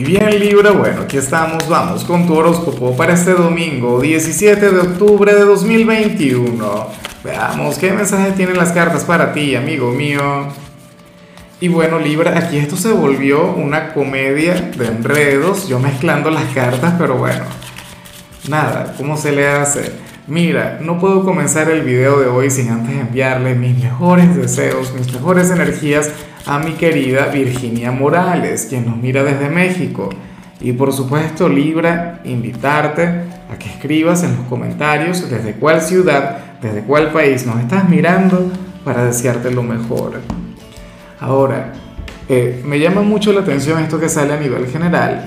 Y bien Libra, bueno, aquí estamos, vamos con tu horóscopo para este domingo 17 de octubre de 2021. Veamos qué mensaje tienen las cartas para ti, amigo mío. Y bueno Libra, aquí esto se volvió una comedia de enredos, yo mezclando las cartas, pero bueno, nada, ¿cómo se le hace? Mira, no puedo comenzar el video de hoy sin antes enviarle mis mejores deseos, mis mejores energías a mi querida Virginia Morales, quien nos mira desde México. Y por supuesto, Libra, invitarte a que escribas en los comentarios desde cuál ciudad, desde cuál país nos estás mirando para desearte lo mejor. Ahora, eh, me llama mucho la atención esto que sale a nivel general,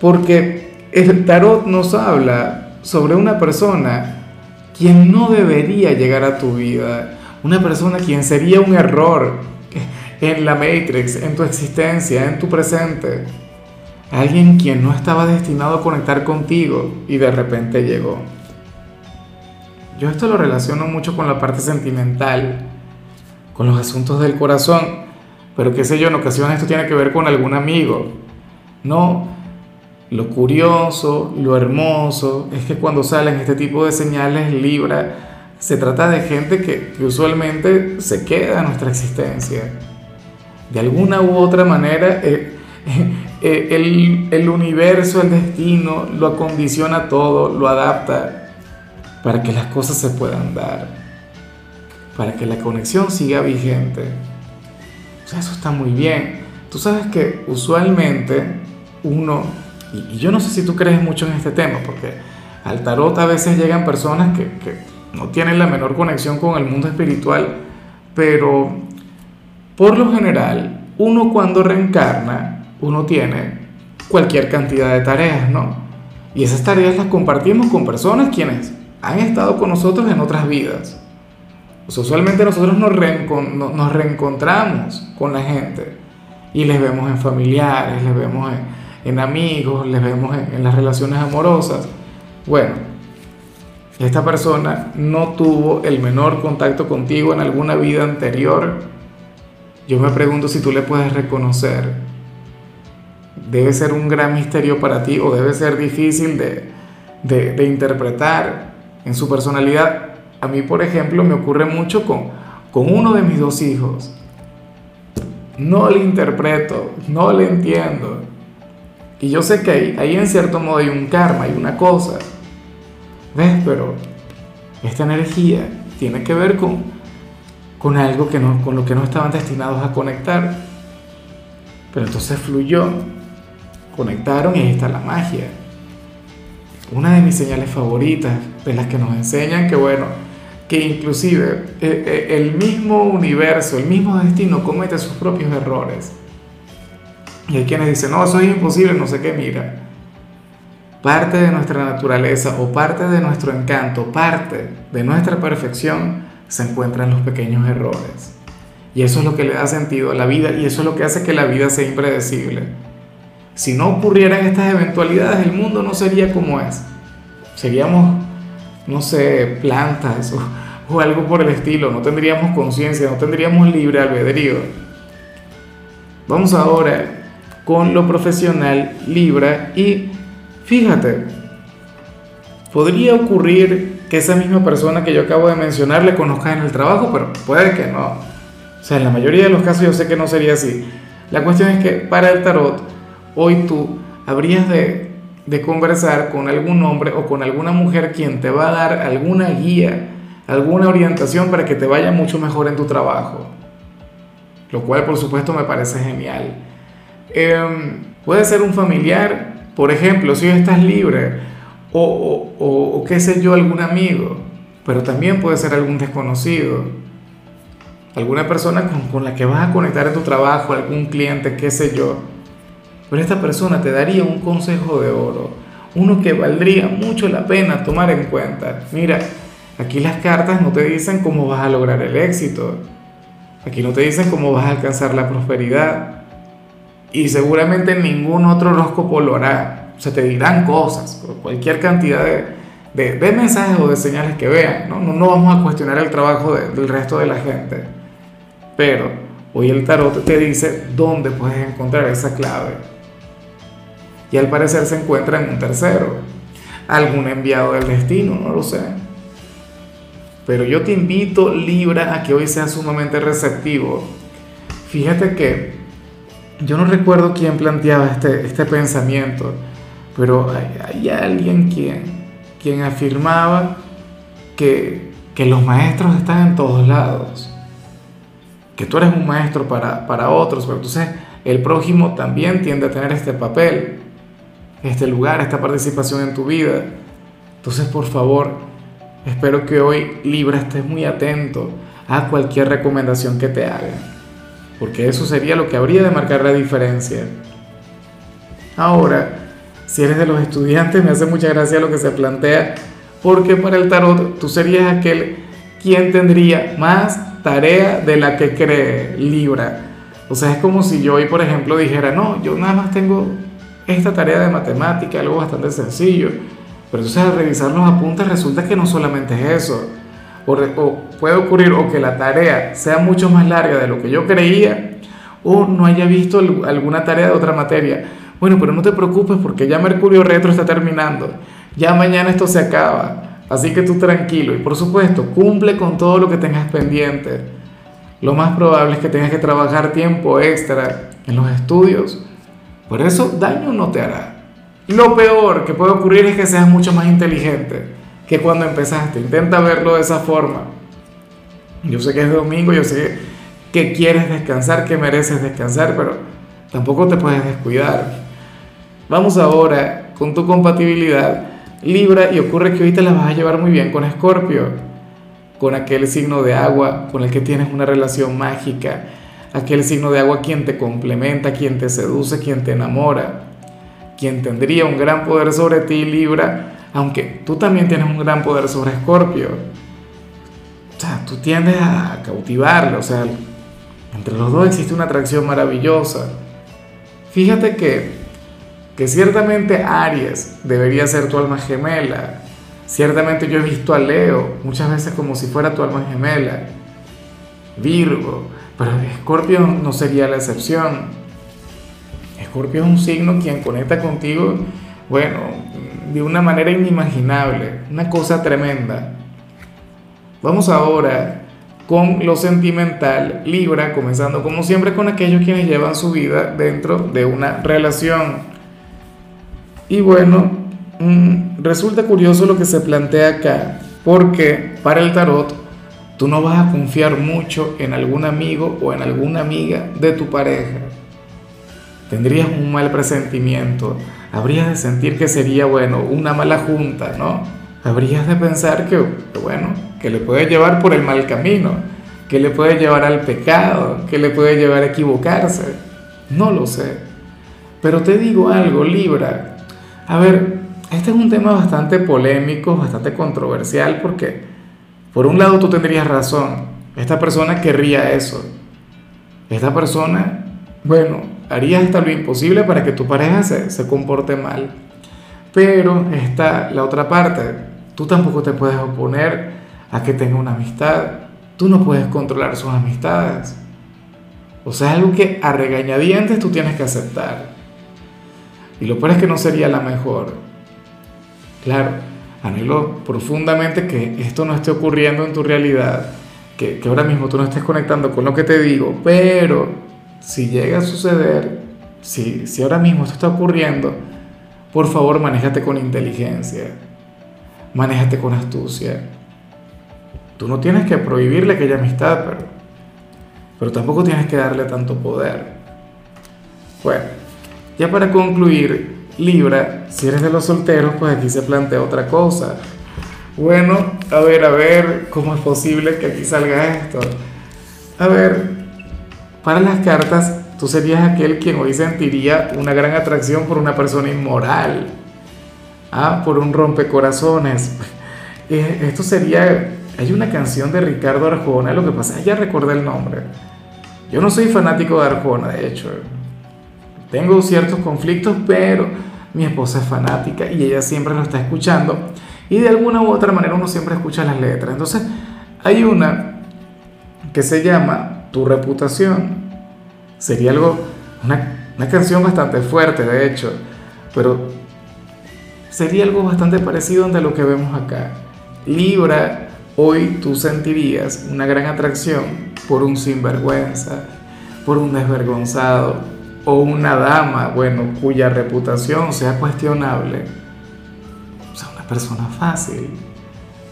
porque el tarot nos habla sobre una persona quien no debería llegar a tu vida, una persona quien sería un error en la Matrix, en tu existencia, en tu presente. Alguien quien no estaba destinado a conectar contigo y de repente llegó. Yo esto lo relaciono mucho con la parte sentimental, con los asuntos del corazón, pero qué sé yo, en ocasiones esto tiene que ver con algún amigo. No, lo curioso, lo hermoso, es que cuando salen este tipo de señales Libra, se trata de gente que, usualmente se queda en nuestra existencia de alguna u otra manera eh, eh, el, el, universo, el destino lo acondiciona todo, lo adapta para que las cosas se puedan dar, para que la conexión siga vigente. O sea, eso está muy bien. Tú sabes que usualmente uno, y, yo no sé si tú crees mucho en este tema, porque al tarot a veces llegan personas que, que no tienen la menor conexión con el mundo espiritual, pero por lo general, uno cuando reencarna, uno tiene cualquier cantidad de tareas, ¿no? Y esas tareas las compartimos con personas quienes han estado con nosotros en otras vidas. usualmente nosotros nos, nos, reencontramos con la gente y les vemos en familiares, les vemos en, amigos, les vemos en, en las relaciones amorosas. Bueno, esta persona no tuvo el menor contacto contigo en alguna vida anterior yo me pregunto si tú le puedes reconocer. Debe ser un gran misterio para ti o debe ser difícil de, de, interpretar en su personalidad. A mí, por ejemplo, me ocurre mucho con, con uno de mis dos hijos. No le interpreto, no le entiendo. Y yo sé que ahí, ahí en cierto modo hay un karma, hay una cosa. ¿Ves? Pero esta energía tiene que ver con, con algo que no, con lo que no estaban destinados a conectar. Pero entonces fluyó, conectaron y ahí está la magia. Una de mis señales favoritas, de las que nos enseñan que bueno, que inclusive eh, eh, el mismo universo, el mismo destino comete sus propios errores. Y hay quienes dicen, no, eso es imposible, no sé qué, mira. Parte de nuestra naturaleza o parte de nuestro encanto, parte de nuestra perfección se encuentran los pequeños errores. Y eso es lo que le da sentido a la vida y eso es lo que hace que la vida sea impredecible. Si no ocurrieran estas eventualidades, el mundo no sería como es. Seríamos, no sé, plantas o, o algo por el estilo. No tendríamos conciencia, no tendríamos libre albedrío. Vamos ahora con lo profesional Libra y fíjate, podría ocurrir que esa misma persona que yo acabo de mencionar le conozca en el trabajo, pero puede que no. O sea, en la mayoría de los casos yo sé que no sería así. La cuestión es que para el tarot, hoy tú habrías de, de conversar con algún hombre o con alguna mujer quien te va a dar alguna guía, alguna orientación para que te vaya mucho mejor en tu trabajo. Lo cual, por supuesto, me parece genial. Em, puede ser un familiar, por ejemplo, si estás libre o, o, qué sé yo, algún amigo, pero también puede ser algún desconocido, alguna persona con, con, la que vas a conectar en tu trabajo, algún cliente, qué sé yo. Pero esta persona te daría un consejo de oro, uno que valdría mucho la pena tomar en cuenta. Mira, aquí las cartas no te dicen cómo vas a lograr el éxito, aquí no te dicen cómo vas a alcanzar la prosperidad, y seguramente ningún otro horóscopo lo hará se te dirán cosas, cualquier cantidad de, de, mensajes o de señales que vean. ¿no? No, vamos a cuestionar el trabajo del resto de la gente. Pero hoy el tarot te dice dónde puedes encontrar esa clave. y al parecer se encuentra en un tercero. Algún enviado del destino, no lo sé. Pero yo te invito, Libra, a que hoy seas sumamente receptivo. Fíjate que yo no recuerdo quién planteaba este, este pensamiento, pero hay, alguien quien, quien afirmaba que, que, los maestros están en todos lados, que tú eres un maestro para, para otros, pero entonces el prójimo también tiende a tener este papel, este lugar, esta participación en tu vida. Entonces, por favor, Espero que hoy Libra estés muy atento a cualquier recomendación que te haga, porque eso sería lo que habría de marcar la diferencia. Ahora, si eres de los estudiantes, me hace mucha gracia lo que se plantea, porque para el tarot tú serías aquel quien tendría más tarea de la que cree Libra. O sea, es como si yo hoy, por ejemplo, dijera, no, yo nada más tengo esta tarea de matemática, algo bastante sencillo pero entonces al revisar los apuntes resulta que no solamente es eso. O, puede ocurrir o que la tarea sea mucho más larga de lo que yo creía o no haya visto alguna tarea de otra materia. Bueno, pero no te preocupes porque ya Mercurio retro está terminando. Ya mañana esto se acaba. Así que tú tranquilo y por supuesto cumple con todo lo que tengas pendiente. Lo más probable es que tengas que trabajar tiempo extra en los estudios. Por eso daño no te hará. Lo peor que puede ocurrir es que seas mucho más inteligente que cuando empezaste. Intenta verlo de esa forma. Yo sé que es domingo, yo sé que quieres descansar, que mereces descansar, pero tampoco te puedes descuidar. Vamos ahora con tu compatibilidad Libra y ocurre que hoy te la vas a llevar muy bien con Escorpio, con aquel signo de agua con el que tienes una relación mágica, aquel signo de agua quien te complementa, quien te seduce, quien te enamora quien tendría un gran poder sobre ti, Libra, aunque tú también tienes un gran poder sobre Escorpio. O sea, tú tiendes a cautivarlo, o sea, entre los dos existe una atracción maravillosa. Fíjate que, que ciertamente Aries debería ser tu alma gemela. Ciertamente yo he visto a Leo muchas veces como si fuera tu alma gemela. Virgo, pero Escorpio no sería la excepción. Escorpio es un signo quien conecta contigo, bueno, de una manera inimaginable, una cosa tremenda. Vamos ahora con lo sentimental, Libra, comenzando como siempre con aquellos quienes llevan su vida dentro de una relación. Y bueno, mm, resulta curioso lo que se plantea acá, porque para el tarot tú no vas a confiar mucho en algún amigo o en alguna amiga de tu pareja tendrías un mal presentimiento, habrías de sentir que sería, bueno, una mala junta, ¿no? Habrías de pensar que, bueno, que le puede llevar por el mal camino, que le puede llevar al pecado, que le puede llevar a equivocarse. No lo sé. Pero te digo algo, Libra. A ver, este es un tema bastante polémico, bastante controversial, porque por un lado tú tendrías razón. Esta persona querría eso. Esta persona, bueno, harías hasta lo imposible para que tu pareja se, se comporte mal. Pero está la otra parte. Tú tampoco te puedes oponer a que tenga una amistad. Tú no puedes controlar sus amistades. O sea, es algo que a regañadientes tú tienes que aceptar. Y lo peor es que no sería la mejor. Claro, anhelo profundamente que esto no esté ocurriendo en tu realidad, que, que ahora mismo tú no estés conectando con lo que te digo, pero si llega a suceder, si, si ahora mismo esto está ocurriendo, por favor manéjate con inteligencia, manéjate con astucia. Tú no tienes que prohibirle aquella amistad, pero, pero tampoco tienes que darle tanto poder. Bueno, ya para concluir, Libra, si eres de los solteros, pues aquí se plantea otra cosa. Bueno, a ver, a ver, ¿cómo es posible que aquí salga esto? A ver, para las cartas, tú serías aquel quien hoy sentiría una gran atracción por una persona inmoral, ¿ah? por un rompecorazones. Eh, esto sería, hay una canción de Ricardo Arjona, lo que pasa ya recordé el nombre. Yo no soy fanático de Arjona, de hecho. Tengo ciertos conflictos, pero mi esposa es fanática y ella siempre lo está escuchando. Y de alguna u otra manera uno siempre escucha las letras. Entonces, hay una que se llama tu reputación. Sería algo, una, canción bastante fuerte, de hecho, pero sería algo bastante parecido a lo que vemos acá. Libra, hoy tú sentirías una gran atracción por un sinvergüenza, por un desvergonzado o una dama, bueno, cuya reputación sea cuestionable. O sea, una persona fácil,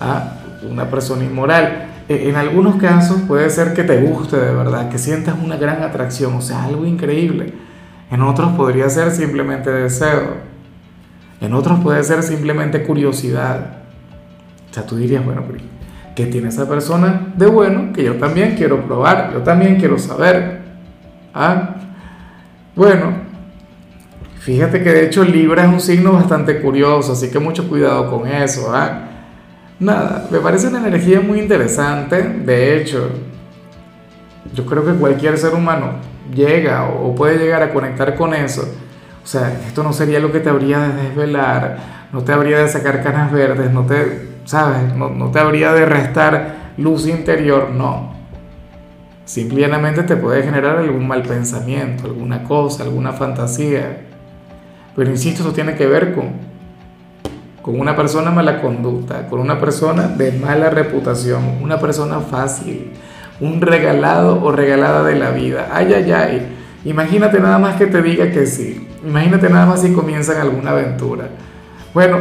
¿ah? una persona inmoral. E, en algunos casos puede ser que te guste de verdad, que sientas una gran atracción, o sea, algo increíble. En otros podría ser simplemente deseo. En otros puede ser simplemente curiosidad. O sea, tú dirías, bueno, ¿qué tiene esa persona de bueno que yo también quiero probar? Yo también quiero saber. ¿Ah? Bueno, fíjate que de hecho Libra es un signo bastante curioso, así que mucho cuidado con eso. ¿ah? Nada, me parece una energía muy interesante. De hecho, yo creo que cualquier ser humano llega o puede llegar a conectar con eso o sea, esto no sería lo que te habría de desvelar, no te habría de sacar canas verdes, no te, ¿sabes? No, no te habría de restar luz interior, no. Simplemente te puede generar algún mal pensamiento, alguna cosa, alguna fantasía. Pero insisto, eso tiene que ver con, con una persona mala conducta, con una persona de mala reputación, una persona fácil, un regalado o regalada de la vida. Ay, ay, ay. Imagínate nada más que te diga que sí. Imagínate nada más si comienzan alguna aventura. Bueno,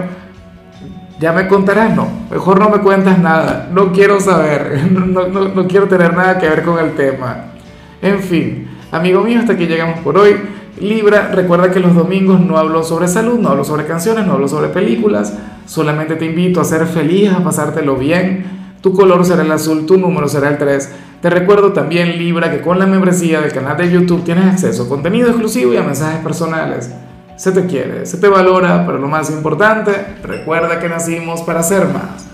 ya me contarás, no. Mejor no me cuentas nada. No quiero saber. No, no, no, quiero tener nada que ver con el tema. En fin, amigo mío, hasta aquí llegamos por hoy. Libra, recuerda que los domingos no hablo sobre salud, no hablo sobre canciones, no hablo sobre películas. Solamente te invito a ser feliz, a pasártelo bien. Tu color será el azul, tu número será el 3. Te recuerdo también, Libra, que con la membresía del canal de YouTube tienes acceso a contenido exclusivo y a mensajes personales. Se te quiere, se te valora, pero lo más importante, recuerda que nacimos para ser más.